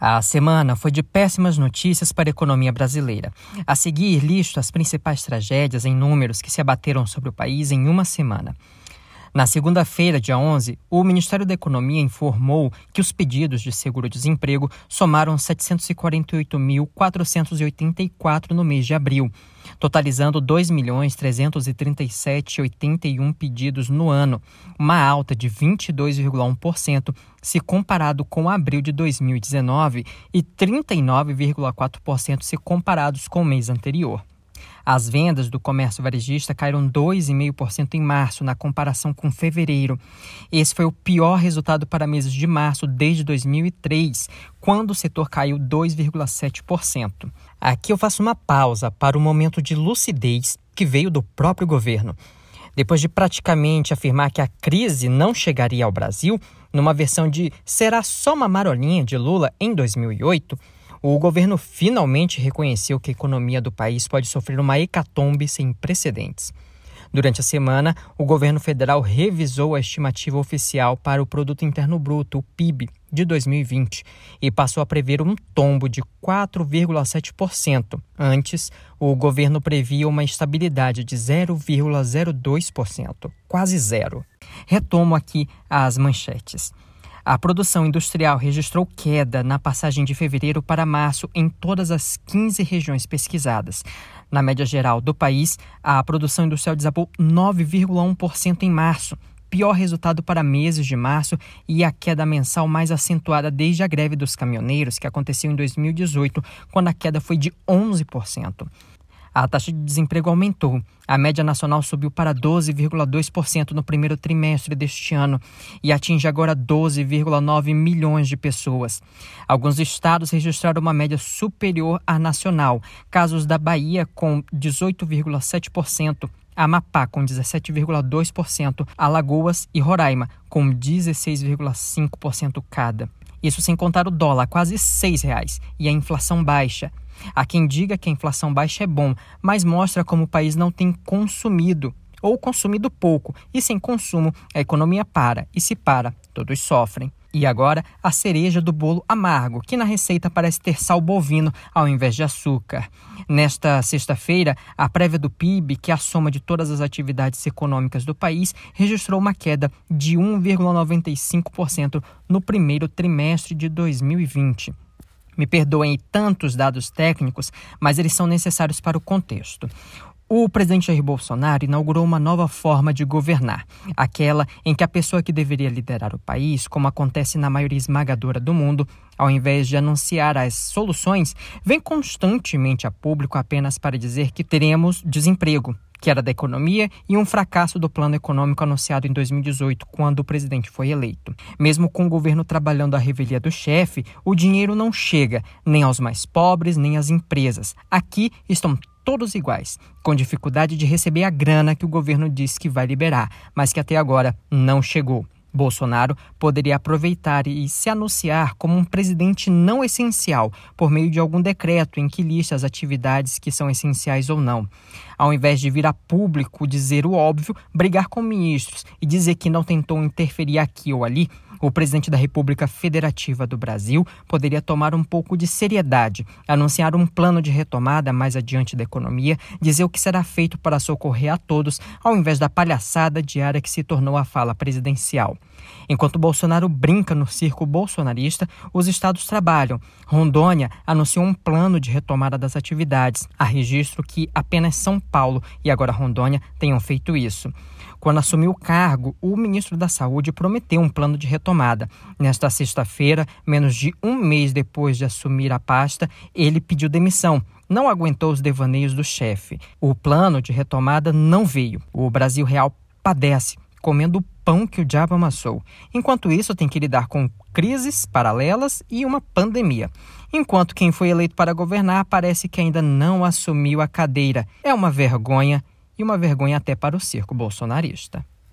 A semana foi de péssimas notícias para a economia brasileira. A seguir, listo as principais tragédias em números que se abateram sobre o país em uma semana. Na segunda-feira, dia 11, o Ministério da Economia informou que os pedidos de seguro-desemprego somaram 748.484 no mês de abril, totalizando 2.337.081 pedidos no ano, uma alta de 22,1% se comparado com abril de 2019 e 39,4% se comparados com o mês anterior. As vendas do comércio varejista caíram 2,5% em março, na comparação com fevereiro. Esse foi o pior resultado para meses de março desde 2003, quando o setor caiu 2,7%. Aqui eu faço uma pausa para o momento de lucidez que veio do próprio governo. Depois de praticamente afirmar que a crise não chegaria ao Brasil, numa versão de será só uma marolinha de Lula em 2008, o governo finalmente reconheceu que a economia do país pode sofrer uma hecatombe sem precedentes. Durante a semana, o governo federal revisou a estimativa oficial para o Produto Interno Bruto, o PIB, de 2020 e passou a prever um tombo de 4,7%. Antes, o governo previa uma estabilidade de 0,02%, quase zero. Retomo aqui as manchetes. A produção industrial registrou queda na passagem de fevereiro para março em todas as 15 regiões pesquisadas. Na média geral do país, a produção industrial desabou 9,1% em março, pior resultado para meses de março e a queda mensal mais acentuada desde a greve dos caminhoneiros, que aconteceu em 2018, quando a queda foi de 11%. A taxa de desemprego aumentou. A média nacional subiu para 12,2% no primeiro trimestre deste ano e atinge agora 12,9 milhões de pessoas. Alguns estados registraram uma média superior à nacional. Casos da Bahia com 18,7%, Amapá com 17,2%, Alagoas e Roraima com 16,5% cada. Isso sem contar o dólar, quase R$ 6,00, e a inflação baixa. Há quem diga que a inflação baixa é bom, mas mostra como o país não tem consumido ou consumido pouco, e sem consumo a economia para, e se para, todos sofrem. E agora, a cereja do bolo amargo, que na receita parece ter sal bovino ao invés de açúcar. Nesta sexta-feira, a prévia do PIB, que é a soma de todas as atividades econômicas do país, registrou uma queda de 1,95% no primeiro trimestre de 2020. Me perdoem tantos dados técnicos, mas eles são necessários para o contexto. O presidente Jair Bolsonaro inaugurou uma nova forma de governar, aquela em que a pessoa que deveria liderar o país, como acontece na maioria esmagadora do mundo, ao invés de anunciar as soluções, vem constantemente a público apenas para dizer que teremos desemprego, que era da economia, e um fracasso do plano econômico anunciado em 2018, quando o presidente foi eleito. Mesmo com o governo trabalhando a revelia do chefe, o dinheiro não chega nem aos mais pobres, nem às empresas. Aqui estão todos iguais, com dificuldade de receber a grana que o governo disse que vai liberar, mas que até agora não chegou. Bolsonaro poderia aproveitar e se anunciar como um presidente não essencial por meio de algum decreto em que lista as atividades que são essenciais ou não. Ao invés de vir a público dizer o óbvio, brigar com ministros e dizer que não tentou interferir aqui ou ali, o presidente da República Federativa do Brasil poderia tomar um pouco de seriedade, anunciar um plano de retomada mais adiante da economia, dizer o que será feito para socorrer a todos, ao invés da palhaçada diária que se tornou a fala presidencial. Enquanto Bolsonaro brinca no circo bolsonarista, os estados trabalham. Rondônia anunciou um plano de retomada das atividades. Há registro que apenas São Paulo e agora Rondônia tenham feito isso. Quando assumiu o cargo, o ministro da Saúde prometeu um plano de retomada. Nesta sexta-feira, menos de um mês depois de assumir a pasta, ele pediu demissão não aguentou os devaneios do chefe. O plano de retomada não veio. O Brasil Real padece, comendo o pão que o diabo amassou. Enquanto isso, tem que lidar com crises paralelas e uma pandemia. Enquanto quem foi eleito para governar parece que ainda não assumiu a cadeira. É uma vergonha e uma vergonha até para o circo bolsonarista.